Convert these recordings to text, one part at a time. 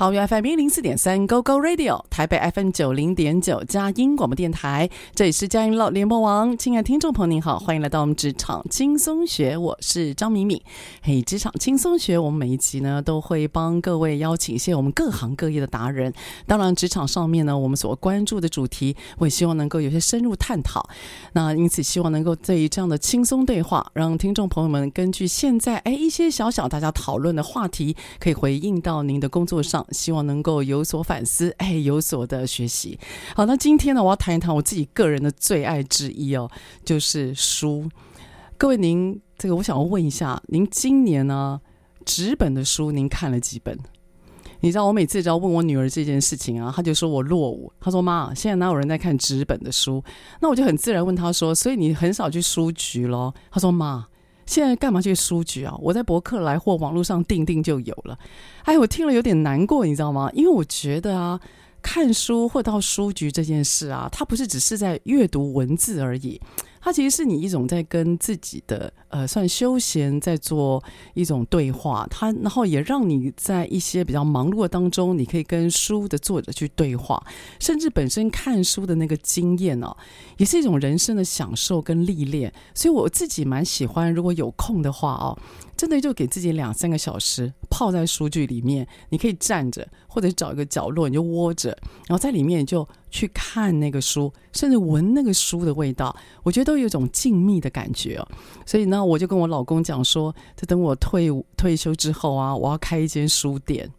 桃园 FM 一零四点三 Go Go Radio，台北 FM 九零点九佳音广播电台，这里是佳音乐联播网。亲爱的听众朋友，您好，欢迎来到我们职场轻松学，我是张敏敏。嘿，职场轻松学，我们每一集呢都会帮各位邀请一些我们各行各业的达人。当然，职场上面呢，我们所关注的主题，我也希望能够有些深入探讨。那因此，希望能够对于这样的轻松对话，让听众朋友们根据现在哎一些小小大家讨论的话题，可以回应到您的工作上。希望能够有所反思，哎，有所的学习。好，那今天呢，我要谈一谈我自己个人的最爱之一哦，就是书。各位，您这个，我想要问一下，您今年呢，纸本的书您看了几本？你知道，我每次只要问我女儿这件事情啊，她就说我落伍。她说：“妈，现在哪有人在看纸本的书？”那我就很自然问她说：“所以你很少去书局咯？”她说：“妈。”现在干嘛去书局啊？我在博客来或网络上订订就有了。哎，我听了有点难过，你知道吗？因为我觉得啊，看书或到书局这件事啊，它不是只是在阅读文字而已。它其实是你一种在跟自己的呃，算休闲，在做一种对话。它然后也让你在一些比较忙碌的当中，你可以跟书的作者去对话，甚至本身看书的那个经验哦，也是一种人生的享受跟历练。所以我自己蛮喜欢，如果有空的话哦。真的就给自己两三个小时泡在书局里面，你可以站着，或者找一个角落你就窝着，然后在里面就去看那个书，甚至闻那个书的味道，我觉得都有种静谧的感觉哦。所以呢，我就跟我老公讲说，就等我退退休之后啊，我要开一间书店。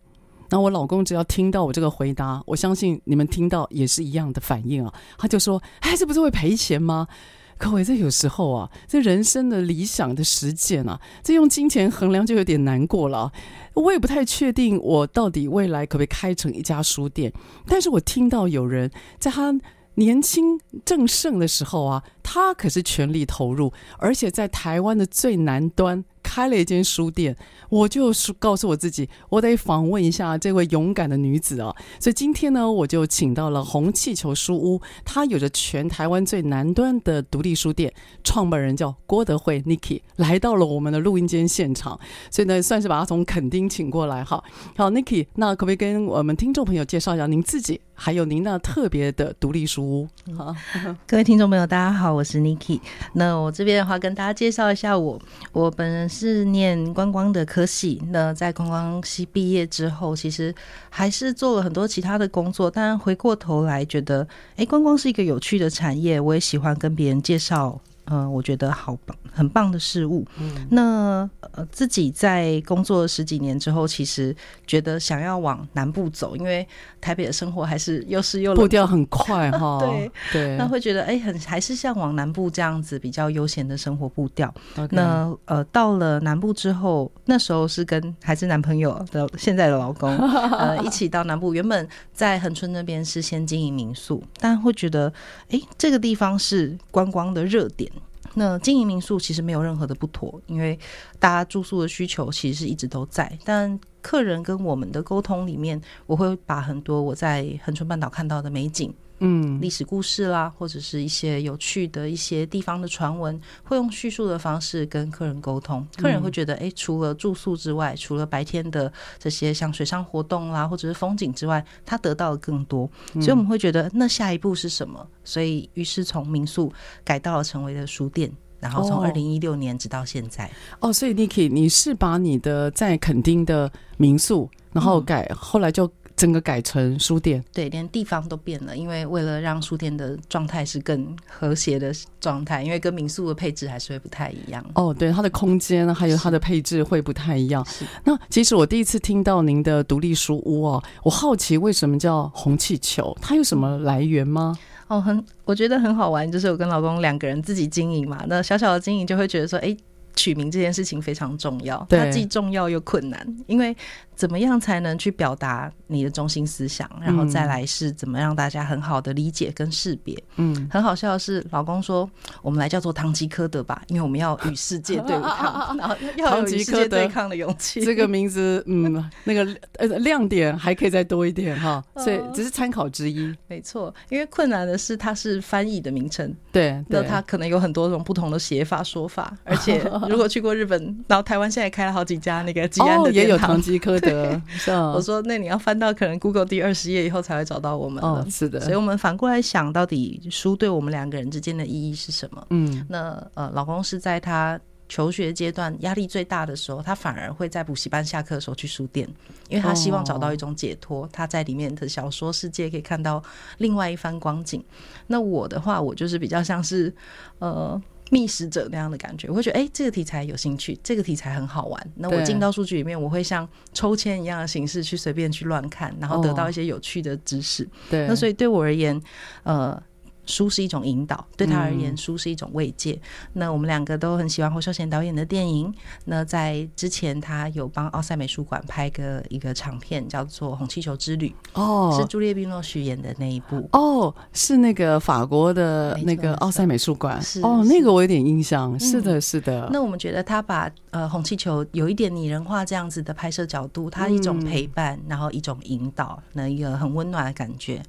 那我老公只要听到我这个回答，我相信你们听到也是一样的反应啊，他就说：“哎，这不是会赔钱吗？”各位，这有时候啊，这人生的理想的实践啊，这用金钱衡量就有点难过了。我也不太确定，我到底未来可不可以开成一家书店。但是我听到有人在他年轻正盛的时候啊，他可是全力投入，而且在台湾的最南端。开了一间书店，我就告诉我自己，我得访问一下这位勇敢的女子啊！所以今天呢，我就请到了红气球书屋，它有着全台湾最南端的独立书店，创办人叫郭德惠 Niki，来到了我们的录音间现场，所以呢，算是把他从垦丁请过来哈。好，Niki，那可不可以跟我们听众朋友介绍一下您自己，还有您那特别的独立书屋？好，各位听众朋友，大家好，我是 Niki。那我这边的话，跟大家介绍一下我，我本人是。是念观光的科系，那在观光系毕业之后，其实还是做了很多其他的工作，但回过头来觉得，哎，观光是一个有趣的产业，我也喜欢跟别人介绍。嗯、呃，我觉得好棒，很棒的事物。嗯，那呃，自己在工作十几年之后，其实觉得想要往南部走，因为台北的生活还是又是又，步调很快哈。对对，那会觉得哎，很还是像往南部这样子比较悠闲的生活步调。那呃，到了南部之后，那时候是跟还是男朋友的现在的老公 呃一起到南部，原本在恒春那边是先经营民宿，但会觉得哎，这个地方是观光的热点。那经营民宿其实没有任何的不妥，因为大家住宿的需求其实是一直都在。但客人跟我们的沟通里面，我会把很多我在恒春半岛看到的美景，嗯，历史故事啦，或者是一些有趣的一些地方的传闻，会用叙述的方式跟客人沟通。客人会觉得，哎、欸，除了住宿之外，除了白天的这些像水上活动啦，或者是风景之外，他得到的更多。所以我们会觉得，那下一步是什么？所以于是从民宿改到了成为了书店。然后从二零一六年直到现在哦，哦，所以 Niki，你是把你的在垦丁的民宿，然后改，嗯、后来就整个改成书店，对，连地方都变了，因为为了让书店的状态是更和谐的状态，因为跟民宿的配置还是会不太一样。哦，对，它的空间还有它的配置会不太一样。那其实我第一次听到您的独立书屋哦，我好奇为什么叫红气球，它有什么来源吗？嗯哦，很，我觉得很好玩，就是我跟老公两个人自己经营嘛，那小小的经营就会觉得说，哎，取名这件事情非常重要，它既重要又困难，因为。怎么样才能去表达你的中心思想？然后再来是怎么让大家很好的理解跟识别？嗯，很好笑的是，老公说我们来叫做唐吉诃德吧，因为我们要与世界对抗，然后要有与世界对抗的勇气。这个名字，嗯，那个呃亮点还可以再多一点哈，所以只是参考之一。没错，因为困难的是它是翻译的名称，对，那它可能有很多种不同的写法说法，而且 如果去过日本，然后台湾现在开了好几家那个吉安的也有唐吉诃德。我说，那你要翻到可能 Google 第二十页以后才会找到我们了。是的，所以我们反过来想，到底书对我们两个人之间的意义是什么？嗯，那呃，老公是在他求学阶段压力最大的时候，他反而会在补习班下课的时候去书店，因为他希望找到一种解脱。他在里面的小说世界可以看到另外一番光景。那我的话，我就是比较像是呃。觅食者那样的感觉，我会觉得哎、欸，这个题材有兴趣，这个题材很好玩。那我进到数据里面，我会像抽签一样的形式去随便去乱看，然后得到一些有趣的知识。对，那所以对我而言，呃。书是一种引导，对他而言，书是一种慰藉。嗯、那我们两个都很喜欢侯孝贤导演的电影。那在之前，他有帮奥赛美术馆拍个一个长片，叫做《红气球之旅》。哦，是朱丽叶·宾诺许演的那一部。哦，是那个法国的那个奥赛美术馆。是哦，那个我有点印象。是的，是的。那我们觉得他把呃红气球有一点拟人化这样子的拍摄角度，它一种陪伴，嗯、然后一种引导，那一个很温暖的感觉。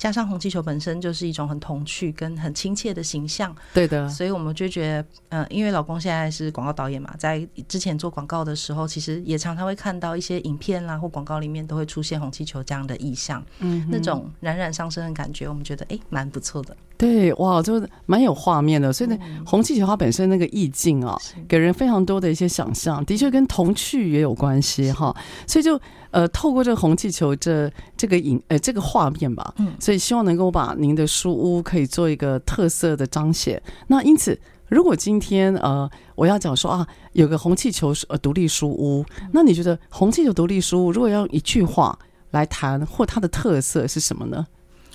加上红气球本身就是一种很童趣跟很亲切的形象，对的，所以我们就觉得，嗯、呃，因为老公现在是广告导演嘛，在之前做广告的时候，其实也常常会看到一些影片啦或广告里面都会出现红气球这样的意象，嗯，那种冉冉上升的感觉，我们觉得哎，蛮不错的。对，哇，就蛮有画面的。所以呢，红气球它本身那个意境啊，给人非常多的一些想象，的确跟童趣也有关系哈。所以就。呃，透过这个红气球这这个影呃这个画面吧，嗯，所以希望能够把您的书屋可以做一个特色的彰显。那因此，如果今天呃我要讲说啊，有个红气球呃独立书屋，那你觉得红气球独立书屋如果要用一句话来谈，或它的特色是什么呢？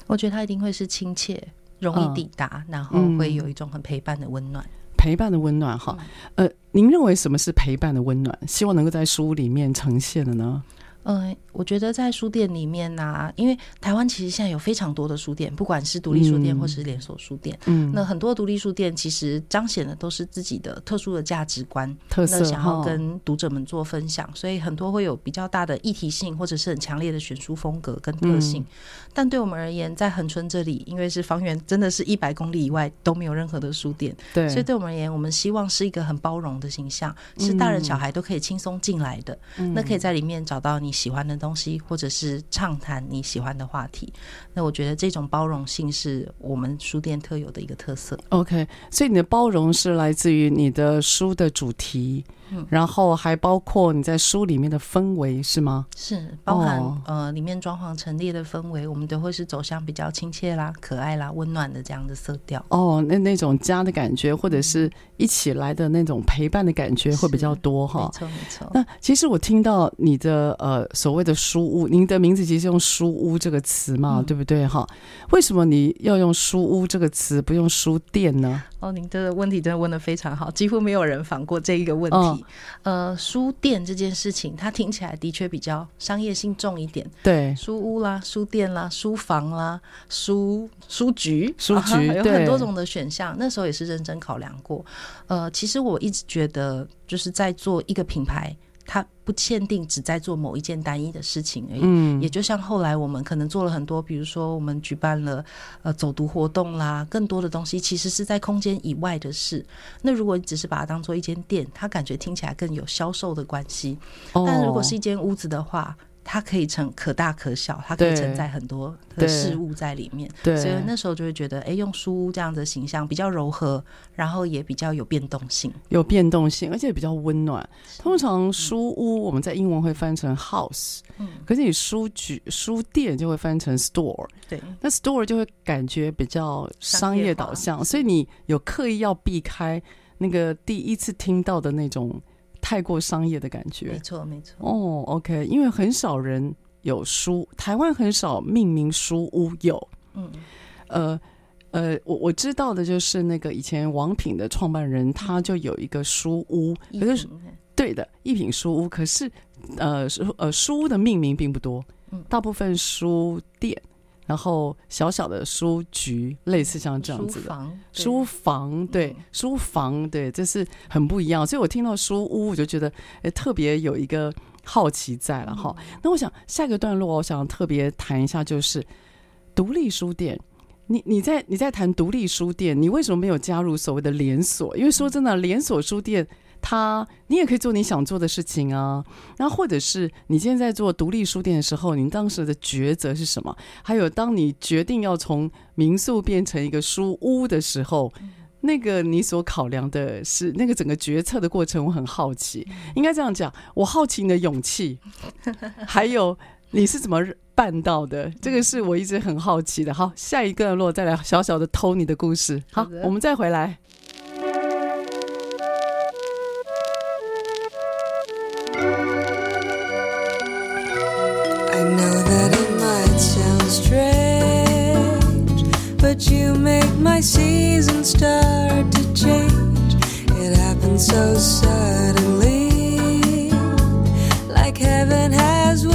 我觉得它一定会是亲切、容易抵达，嗯、然后会有一种很陪伴的温暖，陪伴的温暖哈。呃，您认为什么是陪伴的温暖？希望能够在书屋里面呈现的呢？嗯，我觉得在书店里面呢、啊，因为台湾其实现在有非常多的书店，不管是独立书店或是连锁书店，嗯，那很多独立书店其实彰显的都是自己的特殊的价值观，特色，那想要跟读者们做分享，所以很多会有比较大的议题性，或者是很强烈的选书风格跟特性。嗯、但对我们而言，在恒春这里，因为是方圆真的是一百公里以外都没有任何的书店，对，所以对我们而言，我们希望是一个很包容的形象，是大人小孩都可以轻松进来的，嗯、那可以在里面找到你喜欢的东西，或者是畅谈你喜欢的话题，那我觉得这种包容性是我们书店特有的一个特色。OK，所以你的包容是来自于你的书的主题。嗯，然后还包括你在书里面的氛围是吗？是，包含、哦、呃里面装潢陈列的氛围，我们都会是走向比较亲切啦、可爱啦、温暖的这样的色调。哦，那那种家的感觉，或者是一起来的那种陪伴的感觉会比较多哈。没错没错。那其实我听到你的呃所谓的书屋，您的名字其实用书屋这个词嘛，嗯、对不对哈？为什么你要用书屋这个词，不用书店呢？哦，您的问题真的问的非常好，几乎没有人访过这一个问题。哦、呃，书店这件事情，它听起来的确比较商业性重一点。对，书屋啦、书店啦、书房啦、书书局、书局，有很多种的选项。那时候也是认真考量过。呃，其实我一直觉得，就是在做一个品牌。他不限定只在做某一件单一的事情而已。嗯，也就像后来我们可能做了很多，比如说我们举办了呃走读活动啦，更多的东西其实是在空间以外的事。那如果你只是把它当做一间店，它感觉听起来更有销售的关系。但如果是一间屋子的话，它可以成可大可小，它可以承载很多的事物在里面。对，所以那时候就会觉得，哎，用书屋这样的形象比较柔和，然后也比较有变动性，有变动性，而且比较温暖。通常书屋我们在英文会翻成 house，嗯，可是你书局书店就会翻成 store，对，那 store 就会感觉比较商业导向，所以你有刻意要避开那个第一次听到的那种。太过商业的感觉，没错没错。哦，OK，因为很少人有书，台湾很少命名书屋有。嗯，呃呃，我我知道的就是那个以前王品的创办人，他就有一个书屋，可是对的，一品书屋。可是呃书呃书屋的命名并不多，大部分书店。然后小小的书局，类似像这样子的书房，对书房，对，这是很不一样。所以我听到书屋，我就觉得诶特别有一个好奇在了哈。那我想下一个段落，我想特别谈一下，就是独立书店。你你在你在谈独立书店，你为什么没有加入所谓的连锁？因为说真的，连锁书店。他，你也可以做你想做的事情啊。那，或者是你现在在做独立书店的时候，你当时的抉择是什么？还有，当你决定要从民宿变成一个书屋的时候，那个你所考量的是那个整个决策的过程，我很好奇。应该这样讲，我好奇你的勇气，还有你是怎么办到的？这个是我一直很好奇的。好，下一个段落再来小小的偷你的故事。好，我们再回来。strange, but you make my season start to change. It happens so suddenly, like heaven has.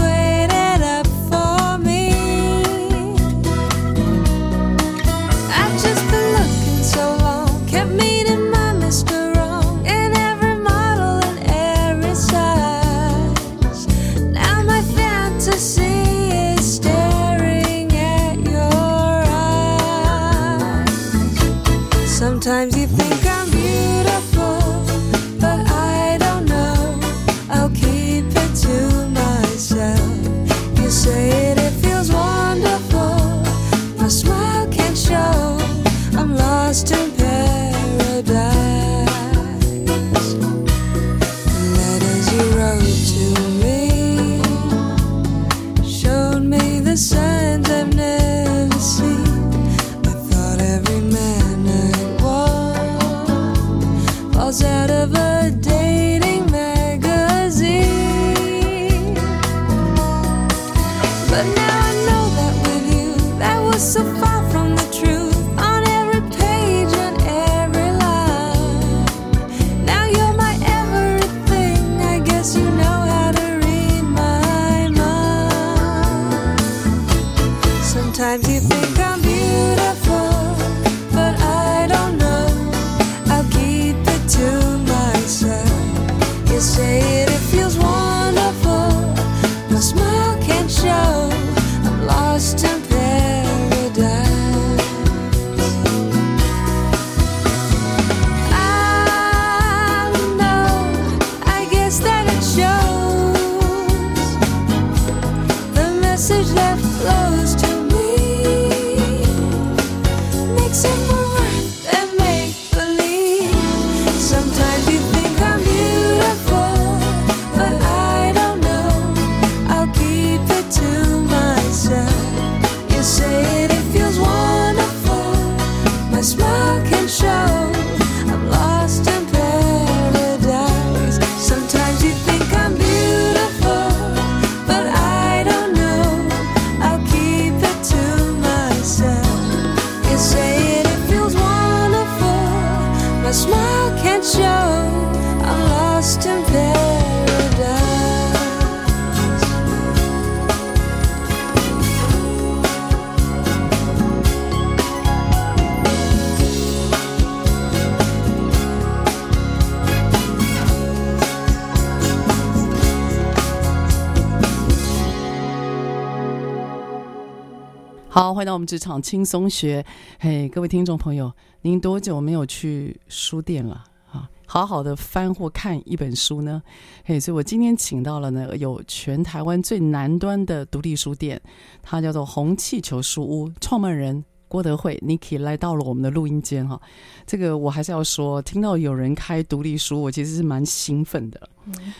好，回到我们职场轻松学。嘿，各位听众朋友，您多久没有去书店了啊？好好的翻或看一本书呢？嘿，所以我今天请到了呢，有全台湾最南端的独立书店，它叫做红气球书屋，创办人。郭德惠，Niki 来到了我们的录音间哈。这个我还是要说，听到有人开独立书，我其实是蛮兴奋的。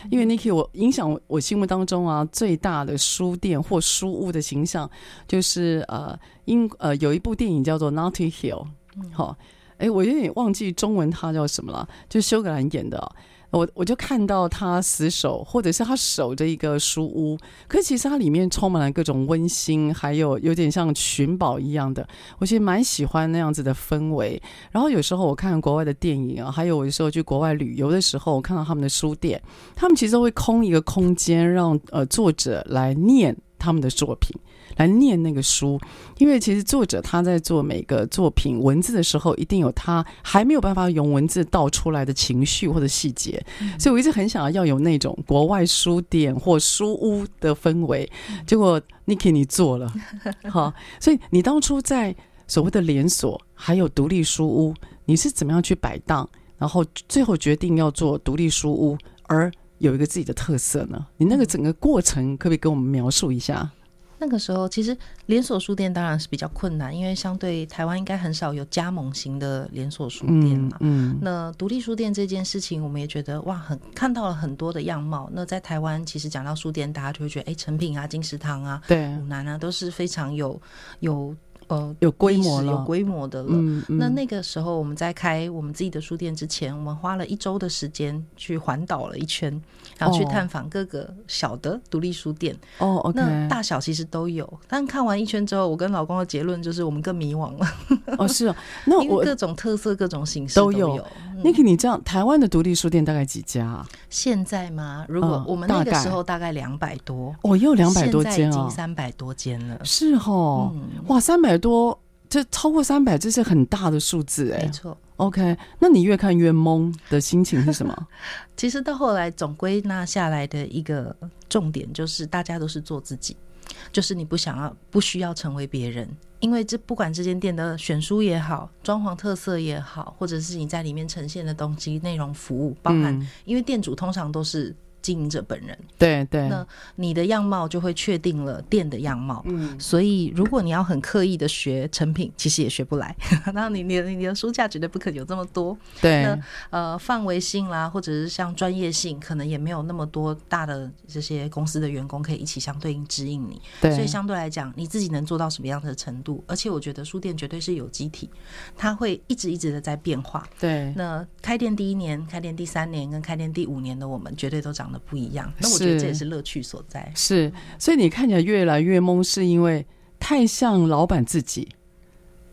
因为 Niki，我影响我心目当中啊最大的书店或书屋的形象，就是呃英呃有一部电影叫做《Notting Hill》。好，哎，我有点忘记中文它叫什么了，就是休葛兰演的。我我就看到他死守，或者是他守着一个书屋，可其实它里面充满了各种温馨，还有有点像寻宝一样的。我其实蛮喜欢那样子的氛围。然后有时候我看国外的电影啊，还有我有时候去国外旅游的时候，我看到他们的书店，他们其实会空一个空间，让呃作者来念他们的作品。来念那个书，因为其实作者他在做每个作品文字的时候，一定有他还没有办法用文字道出来的情绪或者细节，嗯、所以我一直很想要要有那种国外书店或书屋的氛围。结果 Niki 你做了，好，所以你当初在所谓的连锁还有独立书屋，你是怎么样去摆档，然后最后决定要做独立书屋，而有一个自己的特色呢？你那个整个过程可不可以跟我们描述一下？那个时候，其实连锁书店当然是比较困难，因为相对台湾应该很少有加盟型的连锁书店嘛。嗯，嗯，那独立书店这件事情，我们也觉得哇，很看到了很多的样貌。那在台湾，其实讲到书店，大家就会觉得，哎，成品啊、金石堂啊、对，五南啊，都是非常有有。呃，有规模了，有规模的了。嗯嗯、那那个时候，我们在开我们自己的书店之前，我们花了一周的时间去环岛了一圈，然后去探访各个小的独立书店。哦那大小其实都有。但看完一圈之后，我跟老公的结论就是，我们更迷惘了。哦，是哦，那我各种特色、各种形式都有。Niki，你这样，台湾的独立书店大概几家啊？现在吗？如果我们那个时候大概两百多，哦，也有两百多间已经三百多间了。是哦，嗯、哇，三百多，这超过三百，这是很大的数字哎。没错。OK，那你越看越懵的心情是什么？其实到后来总归纳下来的一个重点就是，大家都是做自己。就是你不想要、不需要成为别人，因为这不管这间店的选书也好、装潢特色也好，或者是你在里面呈现的东西、内容、服务，包含，因为店主通常都是。经营者本人，对对，那你的样貌就会确定了店的样貌。嗯，所以如果你要很刻意的学成品，其实也学不来。那你你你的书架绝对不可能有这么多。对，那呃范围性啦，或者是像专业性，可能也没有那么多大的这些公司的员工可以一起相对应指引你。对，所以相对来讲，你自己能做到什么样的程度？而且我觉得书店绝对是有机体，它会一直一直的在变化。对，那开店第一年、开店第三年跟开店第五年的我们，绝对都长。不一样，那我觉得这也是乐趣所在。是，所以你看起来越来越懵，是因为太像老板自己。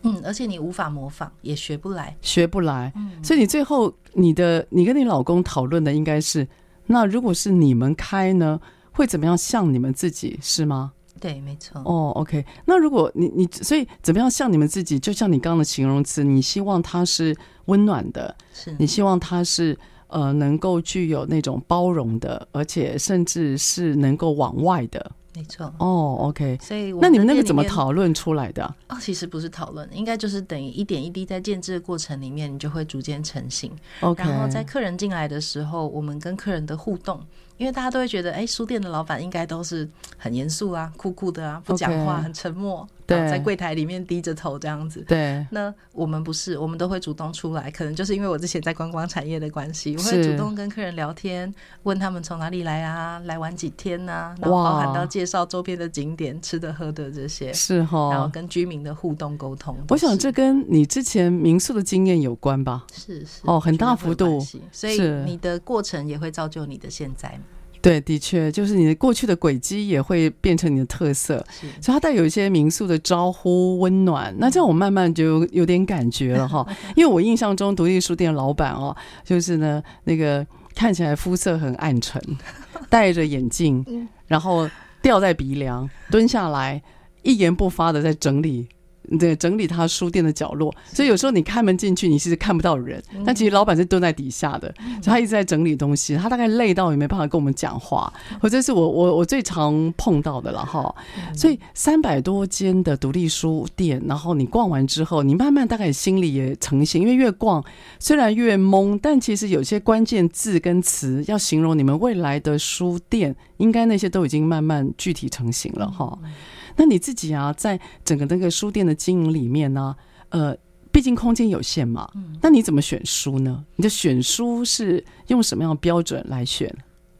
嗯，而且你无法模仿，也学不来，学不来。嗯，所以你最后你的你跟你老公讨论的应该是，那如果是你们开呢，会怎么样像你们自己，是吗？对，没错。哦，OK。那如果你你所以怎么样像你们自己，就像你刚刚的形容词，你希望它是温暖的，是你希望它是。呃，能够具有那种包容的，而且甚至是能够往外的，没错。哦，OK。所以，那你们那个怎么讨论出来的？哦，其实不是讨论，应该就是等于一点一滴在建制的过程里面，你就会逐渐成型。OK。然后在客人进来的时候，我们跟客人的互动。因为大家都会觉得，哎，书店的老板应该都是很严肃啊、酷酷的啊，不讲话，很沉默，对，在柜台里面低着头这样子。对，那我们不是，我们都会主动出来。可能就是因为我之前在观光产业的关系，我会主动跟客人聊天，问他们从哪里来啊，来玩几天啊，然后包含到介绍周边的景点、吃的喝的这些，是哈，然后跟居民的互动沟通。我想这跟你之前民宿的经验有关吧？是是哦，很大幅度，所以你的过程也会造就你的现在。对，的确，就是你的过去的轨迹也会变成你的特色，所以它带有一些民宿的招呼温暖。那这样我慢慢就有点感觉了哈，因为我印象中独立书店老板哦，就是呢那个看起来肤色很暗沉，戴着眼镜，然后吊在鼻梁，蹲下来一言不发的在整理对，整理他书店的角落，所以有时候你开门进去，你其实看不到人，但其实老板是蹲在底下的，所以他一直在整理东西。他大概累到也没办法跟我们讲话，或者是我我我最常碰到的了哈。所以三百多间的独立书店，然后你逛完之后，你慢慢大概心里也成型，因为越逛虽然越懵，但其实有些关键字跟词要形容你们未来的书店，应该那些都已经慢慢具体成型了哈。那你自己啊，在整个那个书店的经营里面呢，呃，毕竟空间有限嘛，那你怎么选书呢？你的选书是用什么样的标准来选？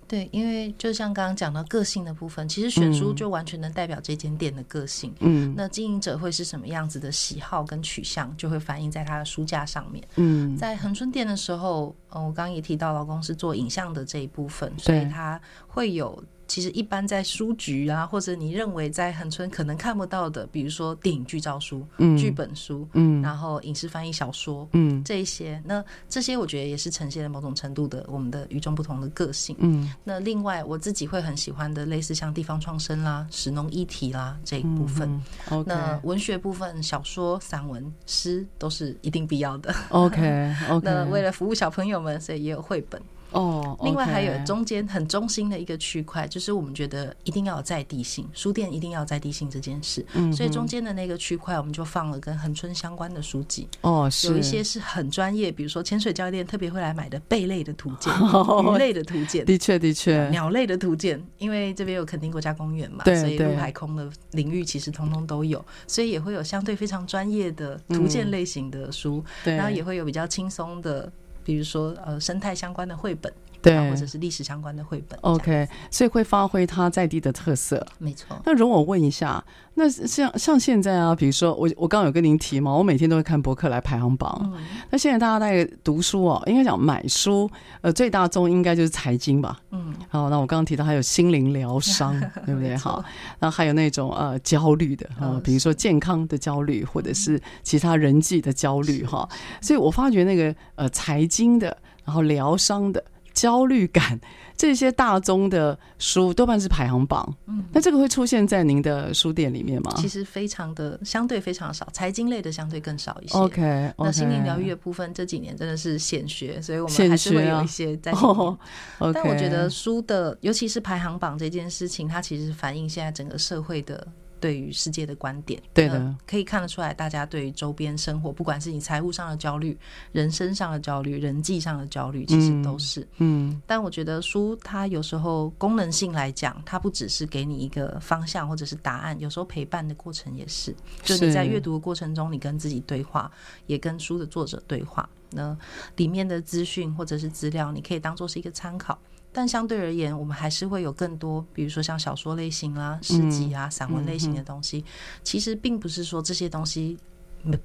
对，因为就像刚刚讲到个性的部分，其实选书就完全能代表这间店的个性。嗯，那经营者会是什么样子的喜好跟取向，就会反映在他的书架上面。嗯，在恒春店的时候，呃，我刚刚也提到，老公是做影像的这一部分，所以他会有。其实一般在书局啊，或者你认为在恒春可能看不到的，比如说电影剧照书、嗯、剧本书，嗯，然后影视翻译小说，嗯，这一些，那这些我觉得也是呈现了某种程度的我们的与众不同的个性，嗯。那另外我自己会很喜欢的，类似像地方创生啦、史农议题啦这一部分，嗯 okay、那文学部分，小说、散文、诗都是一定必要的。OK，OK。那为了服务小朋友们，所以也有绘本。哦，oh, okay. 另外还有中间很中心的一个区块，就是我们觉得一定要有在地性，书店一定要有在地性这件事。嗯哼，所以中间的那个区块，我们就放了跟恒春相关的书籍。哦，oh, 是有一些是很专业，比如说潜水教练特别会来买的贝类的图鉴、oh, 鱼类的图鉴，的确的确，鸟类的图鉴，因为这边有垦丁国家公园嘛，对所以陆海空的领域其实通通都有，所以也会有相对非常专业的图鉴类型的书，嗯、然后也会有比较轻松的。比如说，呃，生态相关的绘本，对，或者是历史相关的绘本，OK，所以会发挥它在地的特色，没错。那容我问一下，那像像现在啊，比如说我我刚刚有跟您提嘛，我每天都会看博客来排行榜。嗯、那现在大家在读书哦，应该讲买书，呃，最大宗应该就是财经吧。嗯。好，那我刚刚提到还有心灵疗伤，对不对？错好，那还有那种呃焦虑的啊，呃、比如说健康的焦虑，或者是其他人际的焦虑哈。所以我发觉那个呃财经。的，然后疗伤的焦虑感，这些大宗的书多半是排行榜。嗯，那这个会出现在您的书店里面吗？其实非常的相对非常少，财经类的相对更少一些。OK，, okay 那心灵疗愈的部分这几年真的是显学，所以我们还是会有一些在 但我觉得书的，尤其是排行榜这件事情，它其实反映现在整个社会的。对于世界的观点，对的，可以看得出来，大家对于周边生活，不管是你财务上的焦虑、人生上的焦虑、人际上的焦虑，其实都是。嗯。嗯，但我觉得书它有时候功能性来讲，它不只是给你一个方向或者是答案，有时候陪伴的过程也是。就你在阅读的过程中，你跟自己对话，也跟书的作者对话。那里面的资讯或者是资料，你可以当做是一个参考。但相对而言，我们还是会有更多，比如说像小说类型啦、诗集啊、散文类型的东西。其实并不是说这些东西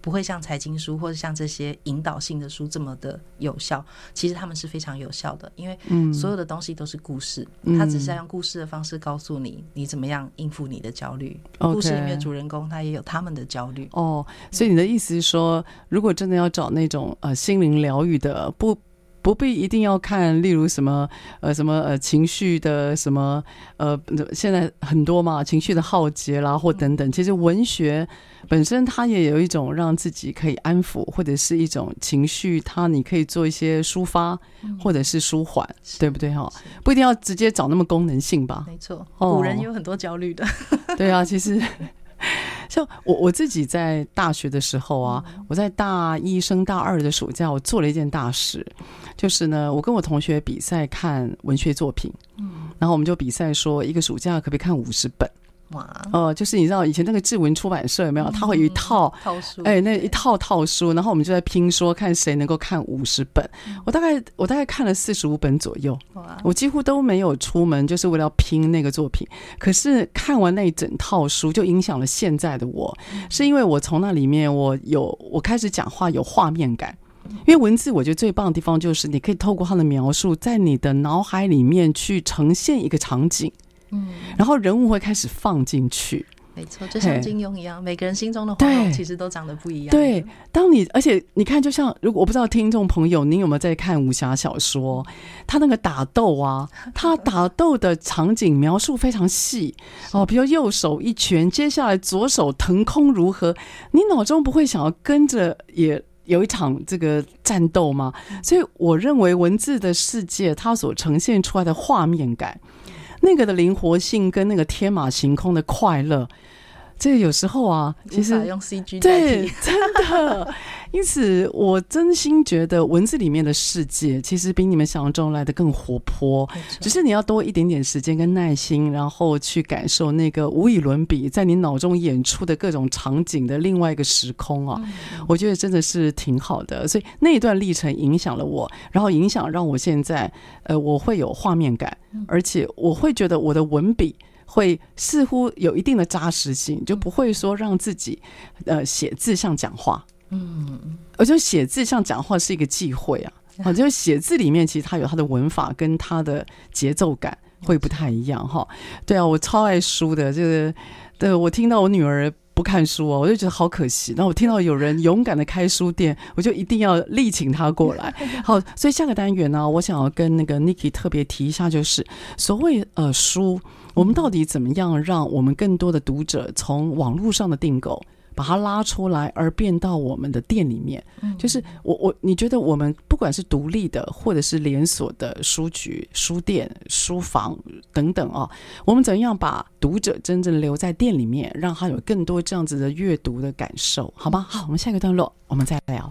不会像财经书或者像这些引导性的书这么的有效。其实他们是非常有效的，因为所有的东西都是故事，他只是要用故事的方式告诉你你怎么样应付你的焦虑。故事里面主人公他也有他们的焦虑。哦，所以你的意思是说，如果真的要找那种呃心灵疗愈的不。不必一定要看，例如什么呃什么呃情绪的什么呃，现在很多嘛，情绪的浩劫啦或等等。其实文学本身它也有一种让自己可以安抚，或者是一种情绪，它你可以做一些抒发或者是舒缓，嗯、对不对哈？不一定要直接找那么功能性吧？没错，古人有很多焦虑的。哦、对啊，其实。像我我自己在大学的时候啊，我在大一升大二的暑假，我做了一件大事，就是呢，我跟我同学比赛看文学作品，嗯，然后我们就比赛说，一个暑假可不可以看五十本。哇，哦、呃，就是你知道以前那个志文出版社有没有？他会有一套套书，哎，那一套套书，然后我们就在拼说看谁能够看五十本。我大概我大概看了四十五本左右，我几乎都没有出门，就是为了拼那个作品。可是看完那一整套书，就影响了现在的我，是因为我从那里面我有我开始讲话有画面感，因为文字我觉得最棒的地方就是你可以透过它的描述，在你的脑海里面去呈现一个场景。嗯，然后人物会开始放进去，没错，就像金庸一样，每个人心中的黄蓉其实都长得不一样。对，当你而且你看，就像如果我不知道听众朋友，您有没有在看武侠小说？他那个打斗啊，他打斗的场景描述非常细哦，比如右手一拳，接下来左手腾空如何，你脑中不会想要跟着也有一场这个战斗吗？所以我认为文字的世界，它所呈现出来的画面感。那个的灵活性跟那个天马行空的快乐，这个有时候啊，其实用 CG 对，真的。因此，我真心觉得文字里面的世界其实比你们想象中来的更活泼。只是你要多一点点时间跟耐心，然后去感受那个无与伦比在你脑中演出的各种场景的另外一个时空啊。我觉得真的是挺好的。所以那一段历程影响了我，然后影响让我现在呃，我会有画面感，而且我会觉得我的文笔会似乎有一定的扎实性，就不会说让自己呃写字像讲话。嗯，我觉得写字像讲话是一个忌讳啊！我觉得写字里面其实它有它的文法跟它的节奏感会不太一样哈。对啊，我超爱书的，就是对我听到我女儿不看书哦，我就觉得好可惜。那我听到有人勇敢的开书店，我就一定要力请他过来。好，所以下个单元呢，我想要跟那个 Niki 特别提一下，就是所谓呃书，我们到底怎么样让我们更多的读者从网络上的订购，把它拉出来，而变到我们的店里面，就是我我你觉得我们不管是独立的，或者是连锁的书局、书店、书房等等啊，我们怎样把读者真正留在店里面，让他有更多这样子的阅读的感受，好吗？好，我们下一个段落，我们再聊。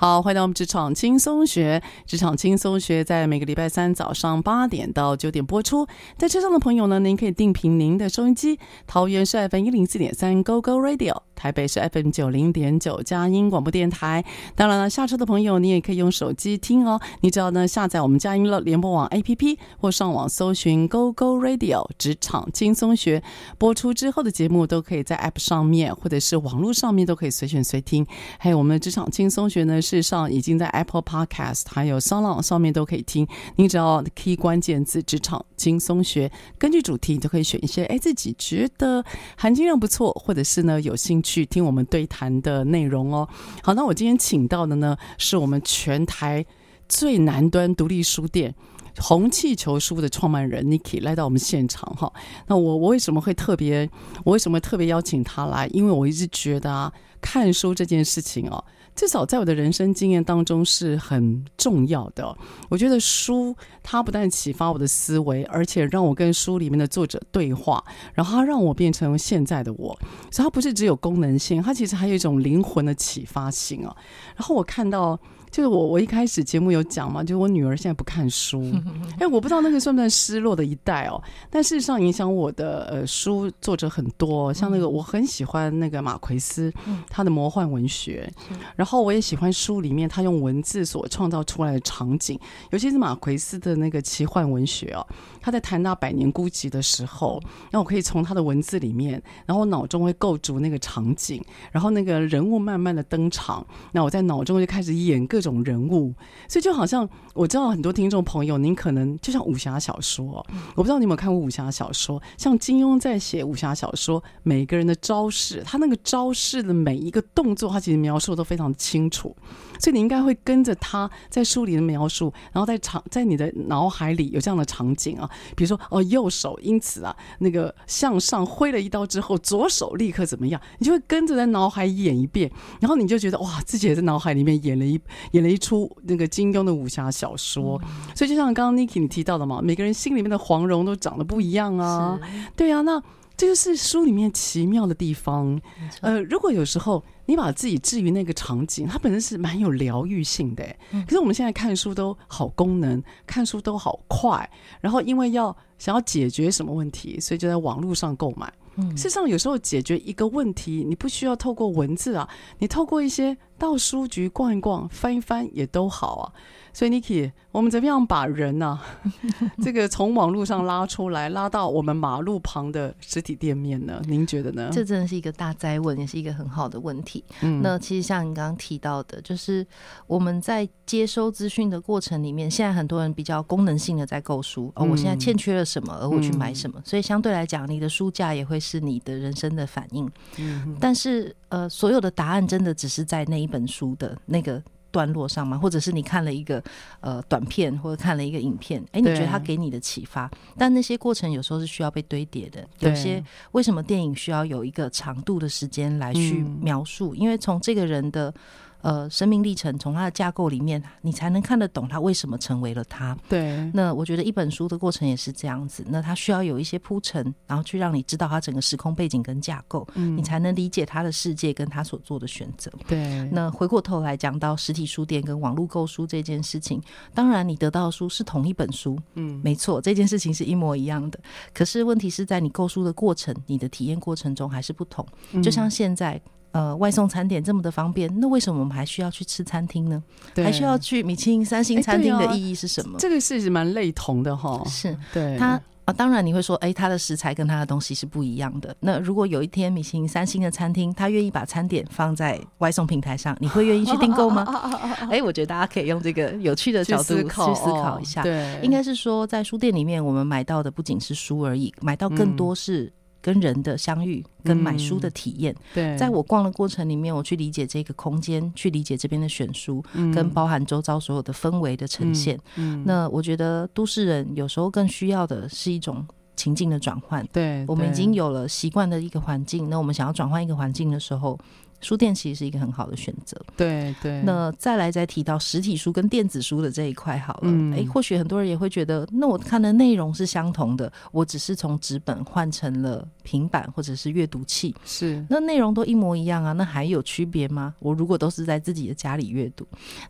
好，欢迎到我们职场轻松学。职场轻松学在每个礼拜三早上八点到九点播出。在车上的朋友呢，您可以定频您的收音机，桃园是 FM 一零四点三 Go Go Radio。台北是 FM 九零点九佳音广播电台。当然了，下车的朋友你也可以用手机听哦。你只要呢下载我们佳音乐联播网 APP，或上网搜寻 Go Go Radio 职场轻松学。播出之后的节目都可以在 App 上面，或者是网络上面都可以随选随听。还有我们的职场轻松学呢，事实上已经在 Apple Podcast 还有 Sound 上面都可以听。你只要 key 关键字“职场轻松学”，根据主题你都可以选一些哎自己觉得含金量不错，或者是呢有兴趣。听我们对谈的内容哦。好，那我今天请到的呢，是我们全台最南端独立书店红气球书的创办人 Niki 来到我们现场哈。那我我为什么会特别，我为什么特别邀请他来？因为我一直觉得啊，看书这件事情哦。至少在我的人生经验当中是很重要的。我觉得书它不但启发我的思维，而且让我跟书里面的作者对话，然后它让我变成现在的我。所以它不是只有功能性，它其实还有一种灵魂的启发性啊。然后我看到。就是我，我一开始节目有讲嘛，就是我女儿现在不看书，哎，我不知道那个算不算失落的一代哦。但事实上，影响我的呃书作者很多，像那个我很喜欢那个马奎斯，他的魔幻文学，然后我也喜欢书里面他用文字所创造出来的场景，尤其是马奎斯的那个奇幻文学哦。他在谈到百年孤寂的时候，那我可以从他的文字里面，然后我脑中会构筑那个场景，然后那个人物慢慢的登场，那我在脑中就开始演各种人物，所以就好像我知道很多听众朋友，您可能就像武侠小说，我不知道你有没有看过武侠小说，像金庸在写武侠小说，每个人的招式，他那个招式的每一个动作，他其实描述都非常清楚。所以你应该会跟着他在书里的描述，然后在场在你的脑海里有这样的场景啊，比如说哦，右手因此啊那个向上挥了一刀之后，左手立刻怎么样，你就会跟着在脑海演一遍，然后你就觉得哇，自己也在脑海里面演了一演了一出那个金庸的武侠小说。所以就像刚刚 Niki 你提到的嘛，每个人心里面的黄蓉都长得不一样啊，对啊，那。这就是书里面奇妙的地方。呃，如果有时候你把自己置于那个场景，它本身是蛮有疗愈性的。可是我们现在看书都好功能，看书都好快，然后因为要想要解决什么问题，所以就在网络上购买。事实上，有时候解决一个问题，你不需要透过文字啊，你透过一些到书局逛一逛、翻一翻也都好啊。所以，Niki，我们怎么样把人呢、啊？这个从网络上拉出来，拉到我们马路旁的实体店面呢？您觉得呢？这真的是一个大灾问，也是一个很好的问题。嗯，那其实像你刚刚提到的，就是我们在接收资讯的过程里面，现在很多人比较功能性的在购书，而、哦、我现在欠缺了什么，而我去买什么，嗯、所以相对来讲，你的书架也会是你的人生的反应。嗯，但是呃，所有的答案真的只是在那一本书的那个。段落上吗？或者是你看了一个呃短片，或者看了一个影片，哎，你觉得它给你的启发？但那些过程有时候是需要被堆叠的。有些为什么电影需要有一个长度的时间来去描述？嗯、因为从这个人的。呃，生命历程从它的架构里面，你才能看得懂他为什么成为了他。对。那我觉得一本书的过程也是这样子。那它需要有一些铺陈，然后去让你知道它整个时空背景跟架构，嗯，你才能理解他的世界跟他所做的选择。对。那回过头来讲到实体书店跟网络购书这件事情，当然你得到的书是同一本书，嗯，没错，这件事情是一模一样的。可是问题是在你购书的过程，你的体验过程中还是不同。就像现在。呃，外送餐点这么的方便，那为什么我们还需要去吃餐厅呢？还需要去米其林三星餐厅的意义是什么？这个是蛮类同的哈。是，对。它啊，当然你会说，哎，它的食材跟它的东西是不一样的。那如果有一天米其林三星的餐厅，他愿意把餐点放在外送平台上，你会愿意去订购吗？哎，我觉得大家可以用这个有趣的角度去思考一下。对，应该是说，在书店里面，我们买到的不仅是书而已，买到更多是。跟人的相遇，跟买书的体验，嗯，对，在我逛的过程里面，我去理解这个空间，去理解这边的选书，嗯，跟包含周遭所有的氛围的呈现。那我觉得都市人有时候更需要的是一种情境的转换。对，我们已经有了习惯的一个环境，那我们想要转换一个环境的时候。书店其实是一个很好的选择，对对。那再来再提到实体书跟电子书的这一块好了，哎、嗯，或许很多人也会觉得，那我看的内容是相同的，我只是从纸本换成了平板或者是阅读器，是那内容都一模一样啊，那还有区别吗？我如果都是在自己的家里阅读，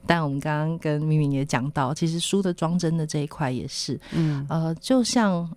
但我们刚刚跟明明也讲到，其实书的装帧的这一块也是，嗯呃，就像。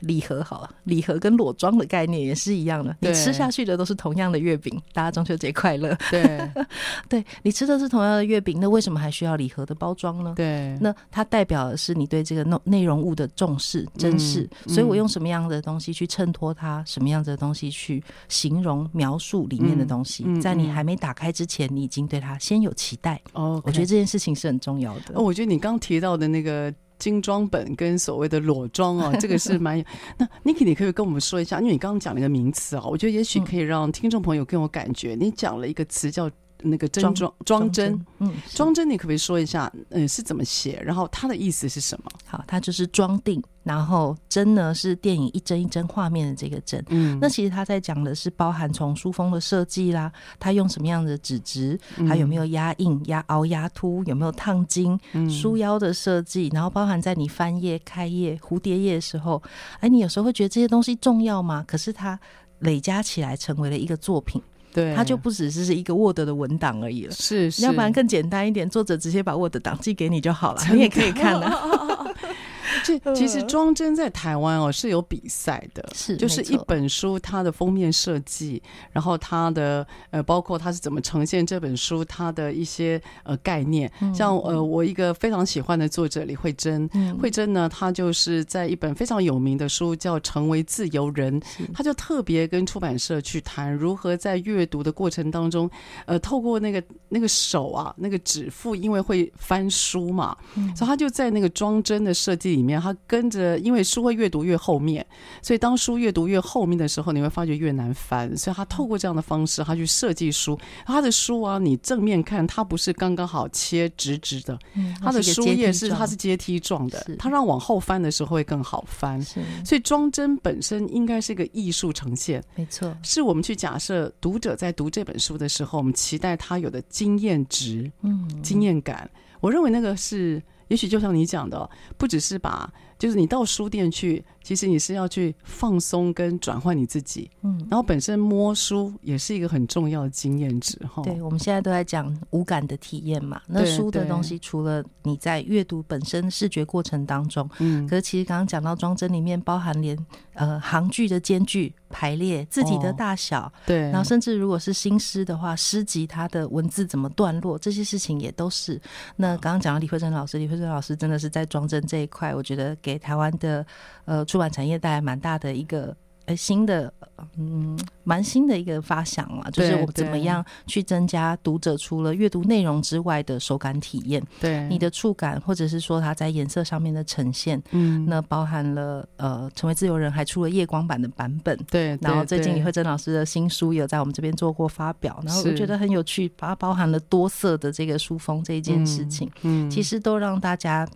礼盒好了，礼盒跟裸装的概念也是一样的。你吃下去的都是同样的月饼，大家中秋节快乐。对，对你吃的是同样的月饼，那为什么还需要礼盒的包装呢？对，那它代表的是你对这个内内容物的重视、珍视。嗯、所以我用什么样的东西去衬托它，什么样子的东西去形容描述里面的东西，嗯嗯、在你还没打开之前，你已经对它先有期待。哦、我觉得这件事情是很重要的。哦，我觉得你刚提到的那个。精装本跟所谓的裸装哦，这个是蛮……那 Niki，你可以跟我们说一下，因为你刚刚讲了一个名词啊，我觉得也许可以让听众朋友更有感觉。你讲了一个词叫那个真装装帧，嗯，装帧，你可不可以说一下，嗯，是怎么写？然后它的意思是什么？好，它就是装订。然后帧呢是电影一帧一帧画面的这个帧，嗯，那其实他在讲的是包含从书封的设计啦，他用什么样的纸质，还有没有压印、压凹、压凸，有没有烫金，书腰的设计，然后包含在你翻页、开页、蝴蝶页的时候，哎，你有时候会觉得这些东西重要吗？可是它累加起来成为了一个作品，对，它就不只是是一个 Word 的文档而已了，是，是，要不然更简单一点，作者直接把 Word 档寄给你就好了，你也可以看的。这 其实装帧在台湾哦是有比赛的，是就是一本书它的封面设计，然后它的呃包括它是怎么呈现这本书它的一些呃概念，像呃我一个非常喜欢的作者李慧珍，慧珍呢她就是在一本非常有名的书叫《成为自由人》，她就特别跟出版社去谈如何在阅读的过程当中，呃透过那个那个手啊那个指腹，因为会翻书嘛，所以她就在那个装帧的设计里面。他跟着，因为书会越读越后面，所以当书越读越后面的时候，你会发觉越难翻。所以他透过这样的方式，他去设计书。他的书啊，你正面看，它不是刚刚好切直直的，他的书页是它是阶梯状的，它让往后翻的时候会更好翻。所以装帧本身应该是一个艺术呈现，没错，是我们去假设读者在读这本书的时候，我们期待他有的经验值，嗯，经验感。我认为那个是。也许就像你讲的，不只是把，就是你到书店去。其实你是要去放松跟转换你自己，嗯，然后本身摸书也是一个很重要的经验值哈。对，我们现在都在讲无感的体验嘛。那书的东西，除了你在阅读本身视觉过程当中，嗯，可是其实刚刚讲到装帧里面包含连呃行距的间距、排列、字体的大小，哦，对，然后甚至如果是新诗的话，诗集它的文字怎么段落，这些事情也都是。那刚刚讲到李慧珍老师，李慧珍老师真的是在装帧这一块，我觉得给台湾的呃。出版产业带来蛮大的一个呃新的嗯蛮新的一个发想了，就是我们怎么样去增加读者除了阅读内容之外的手感体验，对。你的触感或者是说它在颜色上面的呈现，嗯，那包含了呃成为自由人还出了夜光版的版本，对，然后最近李慧珍老师的新书有在我们这边做过发表，然后我觉得很有趣，把它包含了多色的这个书封这一件事情，嗯，其实都让大家。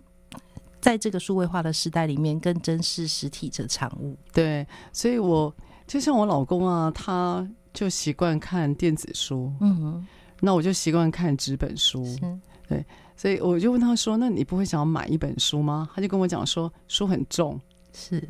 在这个数位化的时代里面，更珍视实体的产物。对，所以我就像我老公啊，他就习惯看电子书，嗯哼，那我就习惯看纸本书。对，所以我就问他说：“那你不会想要买一本书吗？”他就跟我讲说：“书很重。”是，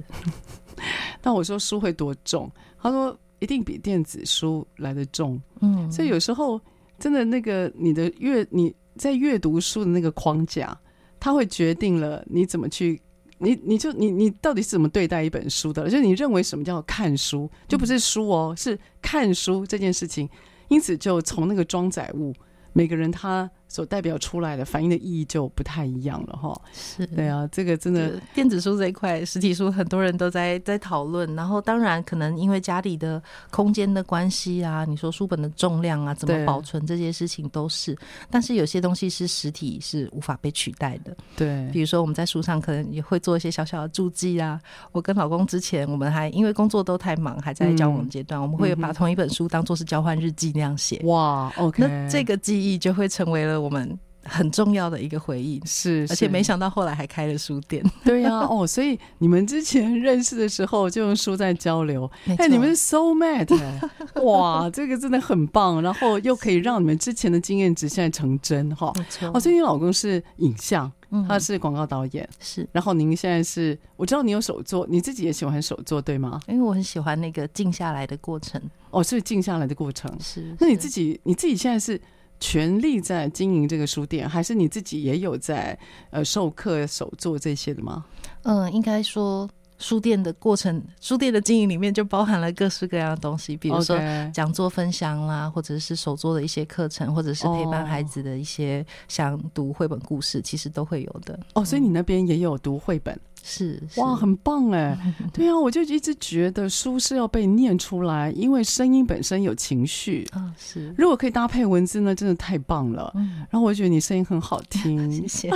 那我说书会多重？他说：“一定比电子书来的重。”嗯，所以有时候真的那个你的阅你在阅读书的那个框架。他会决定了你怎么去，你你就你你到底是怎么对待一本书的？就是你认为什么叫看书，就不是书哦，是看书这件事情。因此，就从那个装载物，每个人他。所代表出来的反映的意义就不太一样了哈。是，对啊，这个真的电子书这一块，实体书很多人都在在讨论。然后当然可能因为家里的空间的关系啊，你说书本的重量啊，怎么保存这些事情都是。但是有些东西是实体是无法被取代的。对，比如说我们在书上可能也会做一些小小的注记啊。我跟老公之前我们还因为工作都太忙，还在交往阶段，嗯，我们会把同一本书当做是交换日记那样写。哇，OK，那这个记忆就会成为了。我们很重要的一个回忆。是，而且没想到后来还开了书店。对呀、啊，哦，所以你们之前认识的时候就用书在交流，哎，你们是 so mad，哇，这个真的很棒，然后又可以让你们之前的经验值现在成真哈。哦，所以你老公是影像。他是广告导演，是。然后您现在是，我知道你有手作，你自己也喜欢手作，对吗？因为我很喜欢那个静下来的过程。哦，是静下来的过程。是。那你自己，你自己现在是全力在经营这个书店，还是你自己也有在呃授课、手作这些的吗？嗯，应该说。书店的过程，书店的经营里面就包含了各式各样的东西，比如说讲座分享啦或者是手作的一些课程，或者是陪伴孩子的一些想读绘本故事，其实都会有的。哦，所以你那边也有读绘本。是，是哇，很棒哎！对啊，我就一直觉得书是要被念出来，因为声音本身有情绪啊、哦。是，如果可以搭配文字呢，真的太棒了。嗯，然后我觉得你声音很好听，谢谢。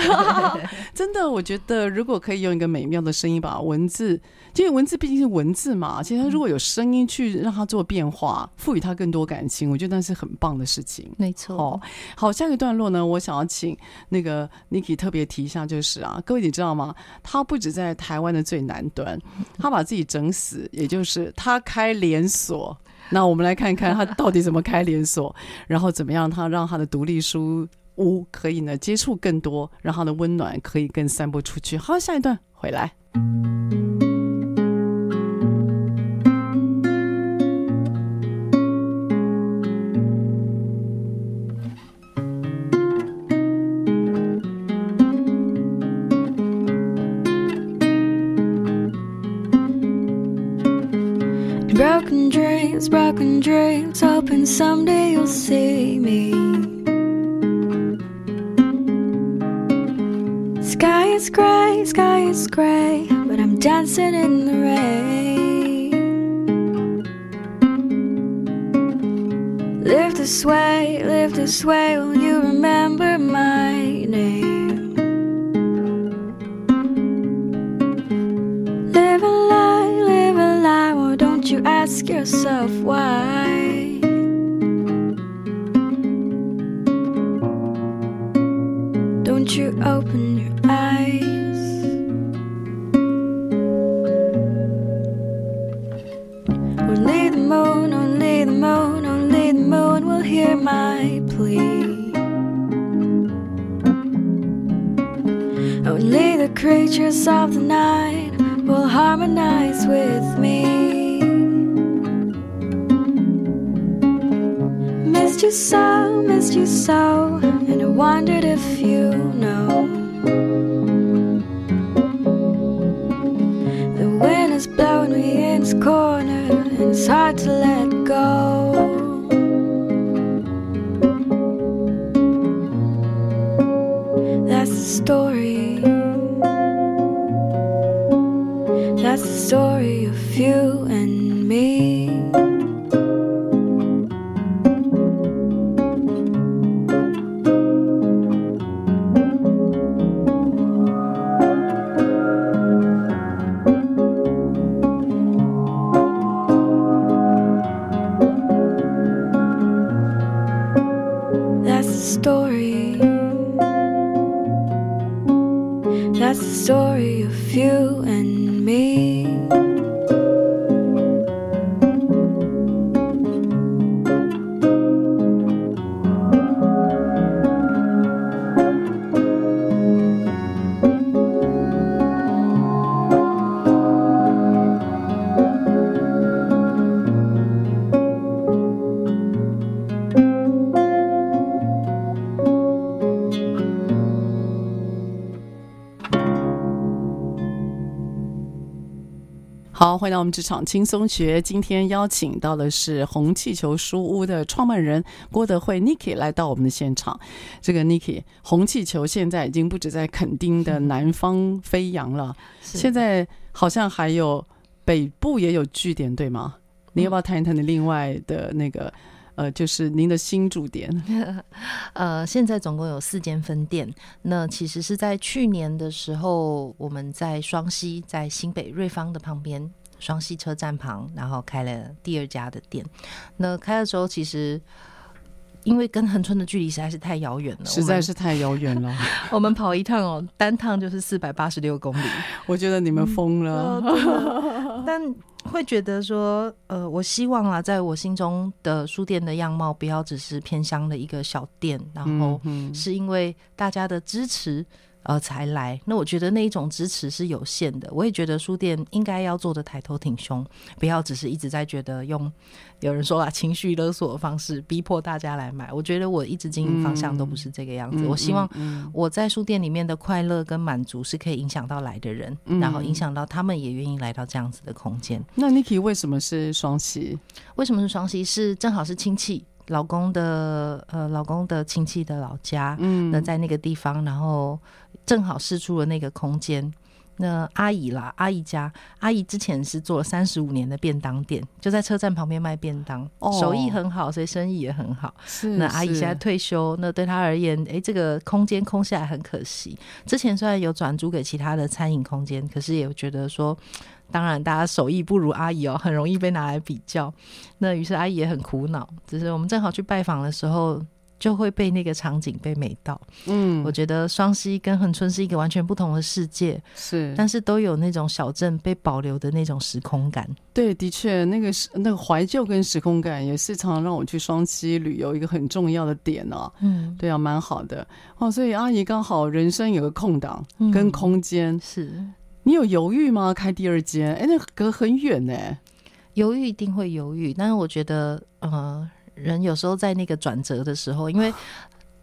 真的，我觉得如果可以用一个美妙的声音把文字，因为文字毕竟是文字嘛，其实它如果有声音去让它做变化，赋予它更多感情，我觉得那是很棒的事情。没错。哦，好，下一个段落呢，我想要请那个 Niki 特别提一下，就是啊，各位你知道吗？他不止在台湾的最南端，他把自己整死，也就是他开连锁。那我们来看看他到底怎么开连锁，然后怎么样他让他的独立书屋可以呢接触更多，让他的温暖可以更散播出去。好，下一段回来。those broken dreams, hoping someday you'll see me. Sky is gray, sky is gray, but I'm dancing in the rain. Live this way, live this way, will you remember? has blown me in its corner, and it's hard to let go. That's the story. That's the story of you. 们职场轻松学。今天邀请到的是红气球书屋的创办人郭德惠 Niki 来到我们的现场。这个 Niki 红气球现在已经不止在垦丁的南方飞扬了，现在好像还有北部也有据点，对吗？你要不要谈一谈你另外的那个？呃，就是您的新驻点，呃，现在总共有四间分店。那其实是在去年的时候，我们在双溪，在新北瑞芳的旁边，双溪车站旁，然后开了第二家的店。那开的时候，其实因为跟恒春的距离实在是太遥远了，实在是太遥远了。我们跑一趟哦，单趟就是四百八十六公里。我觉得你们疯了。嗯、但会觉得说，呃，我希望啊，在我心中的书店的样貌，不要只是偏乡的一个小店，然后是因为大家的支持。呃，才来。那我觉得那一种支持是有限的。我也觉得书店应该要做的抬头挺胸，不要只是一直在觉得用有人说啊情绪勒索的方式逼迫大家来买。我觉得我一直经营方向都不是这个样子。嗯、我希望我在书店里面的快乐跟满足是可以影响到来的人，嗯、然后影响到他们也愿意来到这样子的空间。那 Niki 为什么是双溪？为什么是双溪？是正好是亲戚。老公的呃，老公的亲戚的老家，嗯，那在那个地方，然后正好试出了那个空间。那阿姨啦，阿姨家，阿姨之前是做了三十五年的便当店，就在车站旁边卖便当，哦、手艺很好，所以生意也很好。是，那阿姨现在退休，那对她而言，哎、欸，这个空间空下来很可惜。之前虽然有转租给其他的餐饮空间，可是也觉得说。当然，大家手艺不如阿姨哦，很容易被拿来比较。那于是阿姨也很苦恼。只是我们正好去拜访的时候，就会被那个场景被美到。嗯，我觉得双溪跟恒春是一个完全不同的世界，是，但是都有那种小镇被保留的那种时空感。对，的确，那个是那个怀旧跟时空感，也是常常让我去双溪旅游一个很重要的点哦。嗯，对啊，蛮好的哦。所以阿姨刚好人生有个空档跟空间，嗯，是。你有犹豫吗？开第二间？哎，那隔很远呢。犹豫一定会犹豫，但是我觉得，呃，人有时候在那个转折的时候，因为。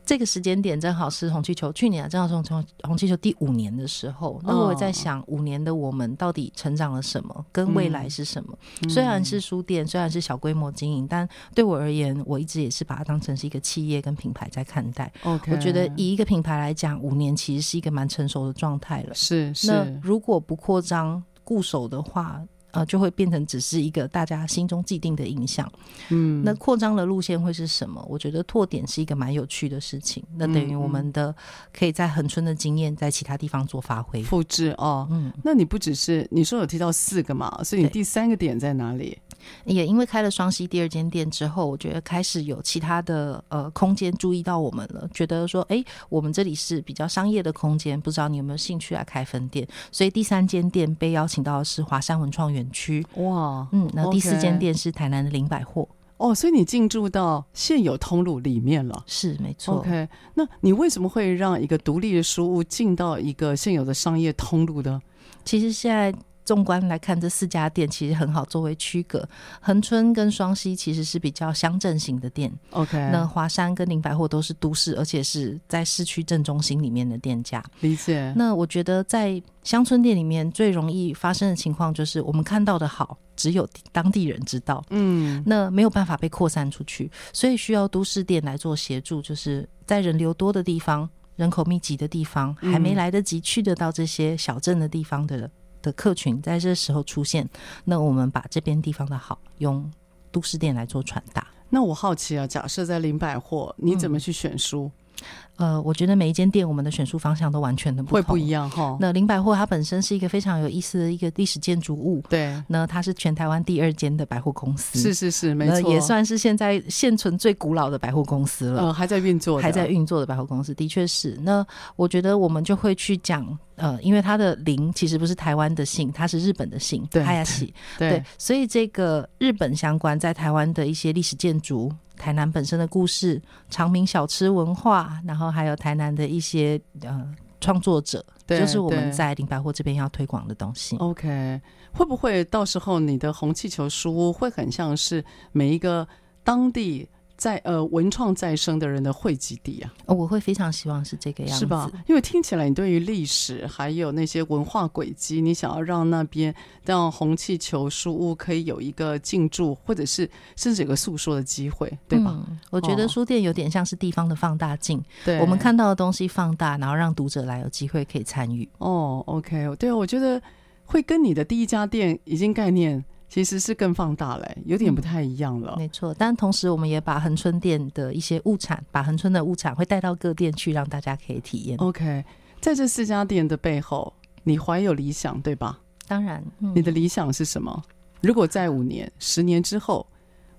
这个时间点正好是红气球去年啊，正好是从红气球第五年的时候。那我在想，五年的我们到底成长了什么？跟未来是什么？嗯、虽然是书店，虽然是小规模经营，但对我而言，我一直也是把它当成是一个企业跟品牌在看待。我觉得以一个品牌来讲，五年其实是一个蛮成熟的状态了。是是。那如果不扩张固守的话。呃，就会变成只是一个大家心中既定的印象。嗯，那扩张的路线会是什么？我觉得拓点是一个蛮有趣的事情。那等于我们的可以在恒春的经验，在其他地方做发挥、复制哦。嗯，那你不只是你说有提到四个嘛？所以你第三个点在哪里？也因为开了双溪第二间店之后，我觉得开始有其他的呃空间注意到我们了，觉得说，哎，我们这里是比较商业的空间，不知道你有没有兴趣来开分店？所以第三间店被邀请到的是华山文创园区。哇，嗯，那第四间店是台南的林百货。哦，所以你进驻到现有通路里面了，是没错。OK，那你为什么会让一个独立的书屋进到一个现有的商业通路呢？其实现在。纵观来看，这四家店其实很好作为区隔。恒春跟双溪其实是比较乡镇型的店，OK。那华山跟林百货都是都市，而且是在市区正中心里面的店家。理解。那我觉得在乡村店里面最容易发生的情况就是，我们看到的好只有当地人知道，嗯，那没有办法被扩散出去，所以需要都市店来做协助，就是在人流多的地方、人口密集的地方，还没来得及去得到这些小镇的地方的。的客群在这时候出现，那我们把这边地方的好用都市店来做传达。那我好奇啊，假设在林百货，你怎么去选书？嗯呃，我觉得每一间店我们的选书方向都完全的不同，会不一样哈。那林百货它本身是一个非常有意思的一个历史建筑物，对。那它是全台湾第二间的百货公司，是是是，没错，也算是现在现存最古老的百货公司了。呃，还在运作，还在运作的百货公司，的确是。那我觉得我们就会去讲，呃，因为它的林其实不是台湾的姓，它是日本的姓，对，哈亚西，对。所以这个日本相关在台湾的一些历史建筑。台南本身的故事、长明小吃文化，然后还有台南的一些呃创作者，就是我们在林百货这边要推广的东西。OK，会不会到时候你的红气球书屋会很像是每一个当地？在呃文创再生的人的汇集地啊，我会非常希望是这个样子，是吧？因为听起来你对于历史还有那些文化轨迹，你想要让那边让红气球书屋可以有一个进驻，或者是甚至有个诉说的机会，对吧？嗯，我觉得书店有点像是地方的放大镜，对，我们看到的东西放大，然后让读者来有机会可以参与。哦，OK，对，我觉得会跟你的第一家店已经概念。其实是更放大了，有点不太一样了。嗯、没错，但同时我们也把恒春店的一些物产，把恒春的物产会带到各店去，让大家可以体验。OK，在这四家店的背后，你怀有理想，对吧？当然，嗯、你的理想是什么？如果在五年、十年之后，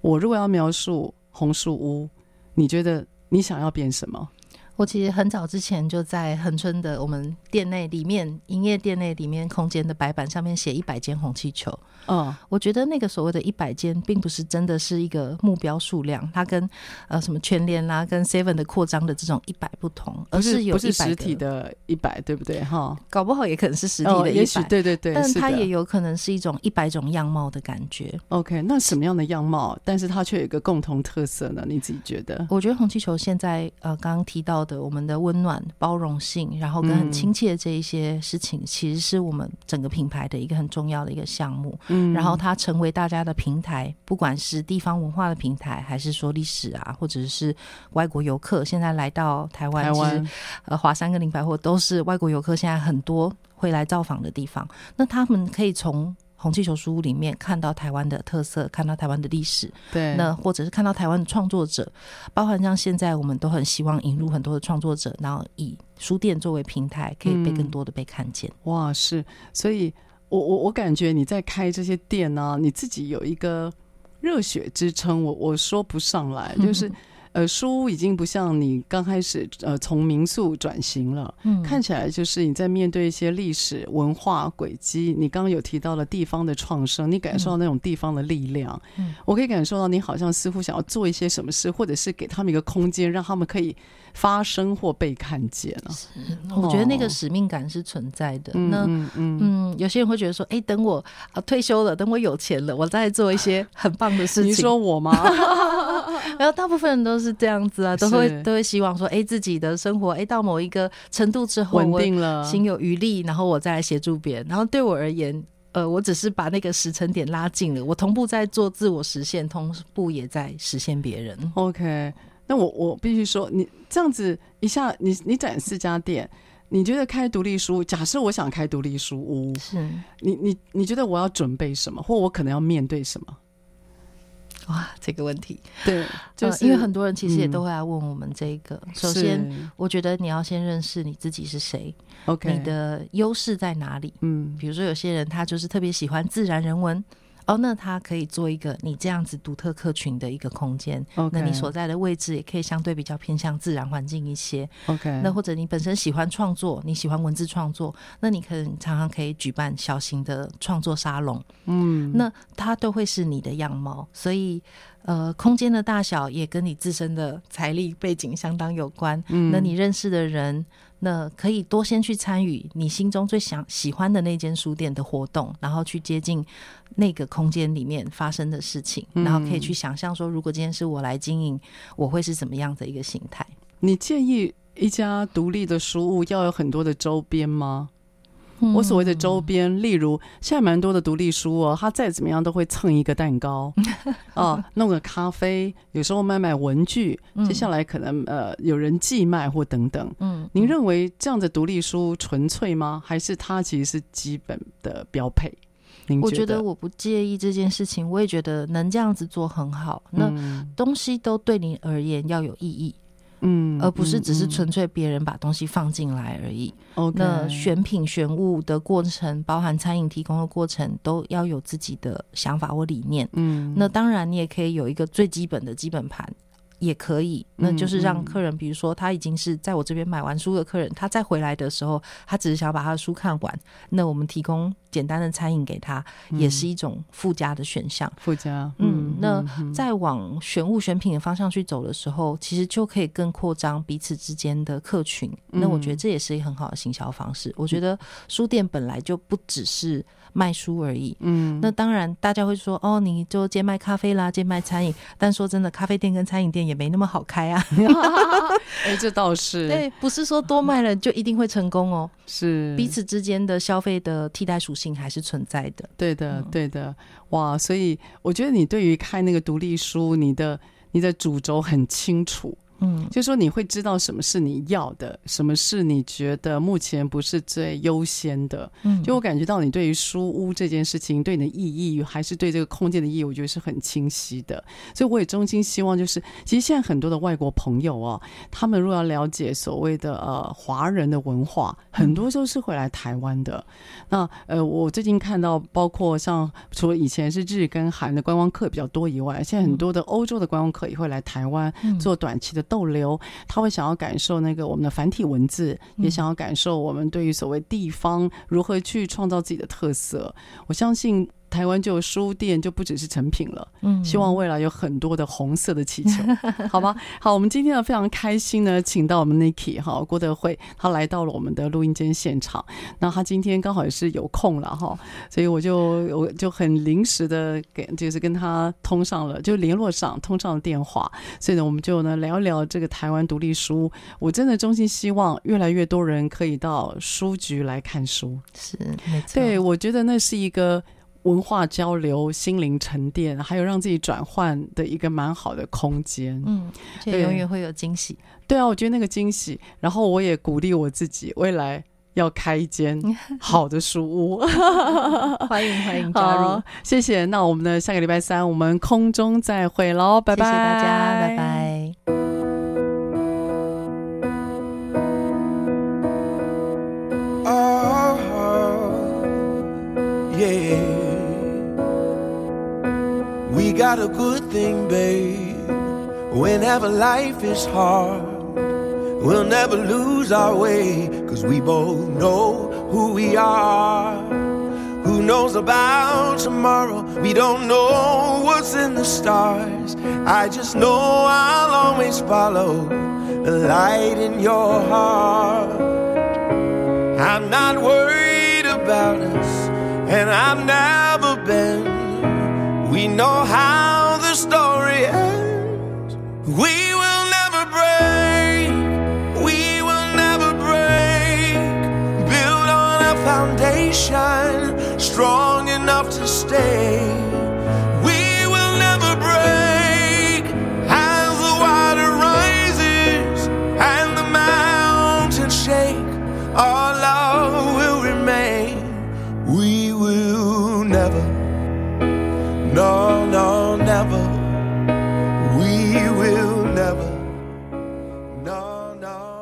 我如果要描述红树屋，你觉得你想要变什么？我其实很早之前就在恒春的我们店内里面营业店内里面空间的白板上面写一百间红气球。嗯，我觉得那个所谓的一百间，并不是真的是一个目标数量，它跟呃什么全联啦、跟 Seven 的扩张的这种一百不同，而是有一百实体的一百，对不对？哈，搞不好也可能是实体的一百，也许对对对，但它也有可能是一种一百种样貌的感觉。OK，那什么样的样貌？但是它却有一个共同特色呢？你自己觉得？我觉得红气球现在呃刚刚提到的我们的温暖、包容性，然后跟很亲切的这一些事情，嗯，其实是我们整个品牌的一个很重要的一个项目。嗯，然后它成为大家的平台，不管是地方文化的平台，还是说历史啊，或者是外国游客现在来到台湾，台湾呃华山跟林百货都是外国游客现在很多会来造访的地方。那他们可以从红气球书屋里面看到台湾的特色，看到台湾的历史，对，那或者是看到台湾的创作者，包含像现在我们都很希望引入很多的创作者，然后以书店作为平台，可以被更多的被看见。嗯、哇，是，所以。我我我感觉你在开这些店呢、啊，你自己有一个热血支撑，我我说不上来，就是。呃，书屋已经不像你刚开始呃从民宿转型了，嗯，看起来就是你在面对一些历史文化轨迹。你刚刚有提到了地方的创生，你感受到那种地方的力量，嗯，我可以感受到你好像似乎想要做一些什么事，或者是给他们一个空间，让他们可以发生或被看见了。是，我觉得那个使命感是存在的。哦、那嗯嗯，嗯，有些人会觉得说，哎，等我啊退休了，等我有钱了，我再做一些很棒的事情。你说我吗？然后大部分人都是这样子啊，都会都会希望说，哎，自己的生活，哎，到某一个程度之后稳定了，心有余力，然后我再来协助别人。然后对我而言，呃，我只是把那个时程点拉近了，我同步在做自我实现，同步也在实现别人。OK，那我我必须说，你这样子一下，你你展四家店，你觉得开独立书，假设我想开独立书屋，是你你你觉得我要准备什么，或我可能要面对什么？哇，这个问题，对，就是、呃、因为很多人其实也都会来问我们这个。嗯、首先，我觉得你要先认识你自己是谁，OK，你的优势在哪里？嗯，比如说有些人他就是特别喜欢自然人文。哦，那它可以做一个你这样子独特客群的一个空间。那你所在的位置也可以相对比较偏向自然环境一些。OK，那或者你本身喜欢创作，你喜欢文字创作，那你可能常常可以举办小型的创作沙龙。嗯，那它都会是你的样貌。所以，呃，空间的大小也跟你自身的财力背景相当有关。嗯，那你认识的人。那可以多先去参与你心中最想喜欢的那间书店的活动，然后去接近那个空间里面发生的事情，嗯、然后可以去想象说，如果今天是我来经营，我会是怎么样的一个形态？你建议一家独立的书屋要有很多的周边吗？我所谓的周边，例如现在蛮多的独立书哦，他再怎么样都会蹭一个蛋糕啊，弄个咖啡，有时候卖卖文具，接下来可能呃有人寄卖或等等。嗯，您认为这样的独立书纯粹吗？还是它其实是基本的标配？我觉得我不介意这件事情，我也觉得能这样子做很好。那东西都对您而言要有意义。嗯，而不是只是纯粹别人把东西放进来而已。那选品选物的过程，包含餐饮提供的过程，都要有自己的想法或理念。嗯，那当然你也可以有一个最基本的基本盘。也可以，那就是让客人，比如说他已经是在我这边买完书的客人，他再回来的时候，他只是想要把他的书看完，那我们提供简单的餐饮给他，也是一种附加的选项。附加，嗯，那再往选物选品的方向去走的时候，其实就可以更扩张彼此之间的客群。那我觉得这也是一个很好的行销方式。我觉得书店本来就不只是。卖书而已，嗯，那当然，大家会说，哦，你就兼卖咖啡啦，兼卖餐饮。但说真的，咖啡店跟餐饮店也没那么好开啊。哎、欸，这倒是，对，不是说多卖了就一定会成功哦。是，彼此之间的消费的替代属性还是存在的。对的，对的，哇，所以我觉得你对于开那个独立书，你的你的主轴很清楚。嗯，就是说你会知道什么是你要的，什么是你觉得目前不是最优先的。嗯，就我感觉到你对于书屋这件事情，对你的意义，还是对这个空间的意义，我觉得是很清晰的。所以我也衷心希望，就是其实现在很多的外国朋友啊，他们如果要了解所谓的呃华人的文化，很多都是会来台湾的。那呃，我最近看到，包括像除了以前是日跟韩的观光客比较多以外，现在很多的欧洲的观光客也会来台湾做短期的逗留。他会想要感受那个我们的繁体文字，也想要感受我们对于所谓地方如何去创造自己的特色。我相信。台湾就有书店，就不只是成品了。嗯，希望未来有很多的红色的气球，好吧？好，我们今天呢非常开心呢，请到我们 Niki 哈郭德惠，他来到了我们的录音间现场。那他今天刚好也是有空了哈，所以我就我就很临时的给，就是跟他通上了，就联络上通上了电话。所以呢，我们就呢聊一聊这个台湾独立书。我真的衷心希望越来越多人可以到书局来看书。是，没错。对，我觉得那是一个。文化交流、心灵沉淀，还有让自己转换的一个蛮好的空间。嗯，这永远会有惊喜。对啊，我觉得那个惊喜。然后我也鼓励我自己，未来要开一间 好的书屋。欢迎欢迎加入，谢谢。那我们的下个礼拜三，我们空中再会喽，拜拜，谢谢大家，拜拜。Got a good thing, babe. Whenever life is hard, we'll never lose our way. Cause we both know who we are. Who knows about tomorrow? We don't know what's in the stars. I just know I'll always follow the light in your heart. I'm not worried about us, and I've never been. We know how the story ends. We will never break. We will never break. Build on a foundation strong enough to stay.